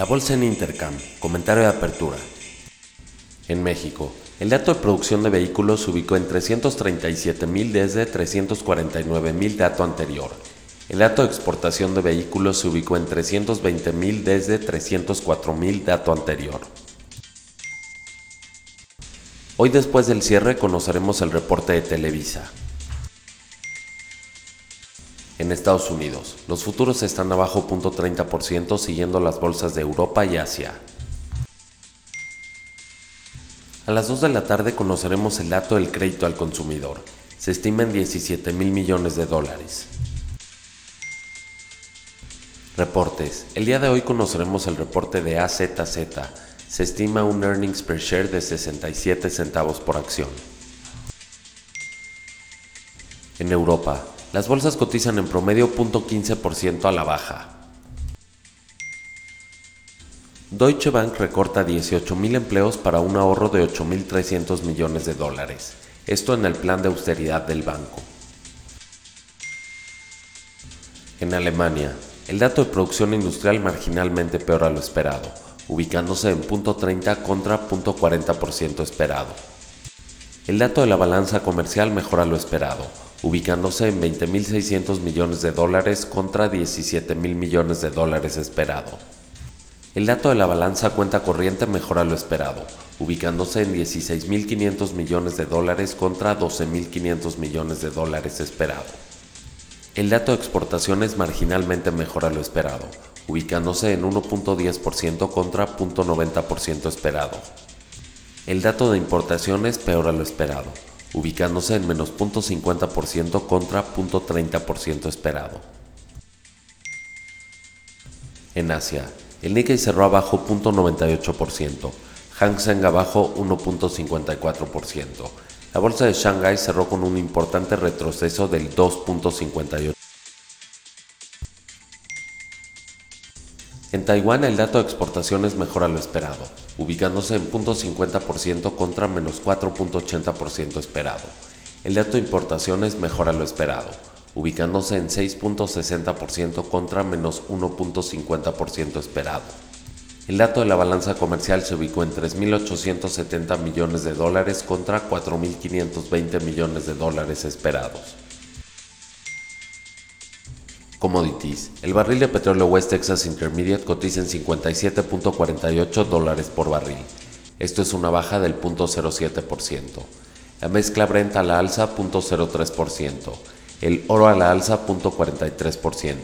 La bolsa en Intercam, comentario de apertura. En México, el dato de producción de vehículos se ubicó en 337.000 desde 349.000 dato anterior. El dato de exportación de vehículos se ubicó en 320.000 desde 304.000 dato anterior. Hoy después del cierre conoceremos el reporte de Televisa. En Estados Unidos, los futuros están abajo 0.30% siguiendo las bolsas de Europa y Asia. A las 2 de la tarde conoceremos el dato del crédito al consumidor. Se estima en 17 mil millones de dólares. Reportes. El día de hoy conoceremos el reporte de AZZ. Se estima un earnings per share de 67 centavos por acción. En Europa, las bolsas cotizan en promedio 0.15% a la baja. Deutsche Bank recorta 18.000 empleos para un ahorro de 8.300 millones de dólares, esto en el plan de austeridad del banco. En Alemania, el dato de producción industrial marginalmente peor a lo esperado, ubicándose en 0.30 contra 0.40% esperado. El dato de la balanza comercial mejora lo esperado, ubicándose en 20.600 millones de dólares contra 17.000 millones de dólares esperado. El dato de la balanza cuenta corriente mejora lo esperado, ubicándose en 16.500 millones de dólares contra 12.500 millones de dólares esperado. El dato de exportaciones marginalmente mejora lo esperado, ubicándose en 1.10% contra 0.90% esperado. El dato de importaciones peora lo esperado, ubicándose en menos 0.50% contra 0.30% esperado. En Asia, el Nikkei cerró abajo 0.98%, Hang Seng abajo 1.54%. La bolsa de Shanghai cerró con un importante retroceso del 2.58%. En Taiwán el dato de exportaciones mejora lo esperado, ubicándose en 0.50% contra menos 4.80% esperado. El dato de importaciones mejora lo esperado, ubicándose en 6.60% contra menos 1.50% esperado. El dato de la balanza comercial se ubicó en 3.870 millones de dólares contra 4.520 millones de dólares esperados. Commodities. El barril de petróleo West Texas Intermediate cotiza en 57.48 dólares por barril. Esto es una baja del 0.07%. La mezcla Brent a la alza 0.03% el oro a la alza 0.43%.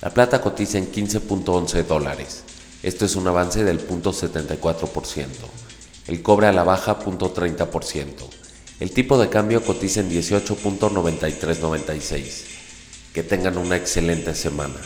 La plata cotiza en 15.11 dólares. Esto es un avance del 0.74%. El cobre a la baja 0.30%. El tipo de cambio cotiza en 18.9396. Que tengan una excelente semana.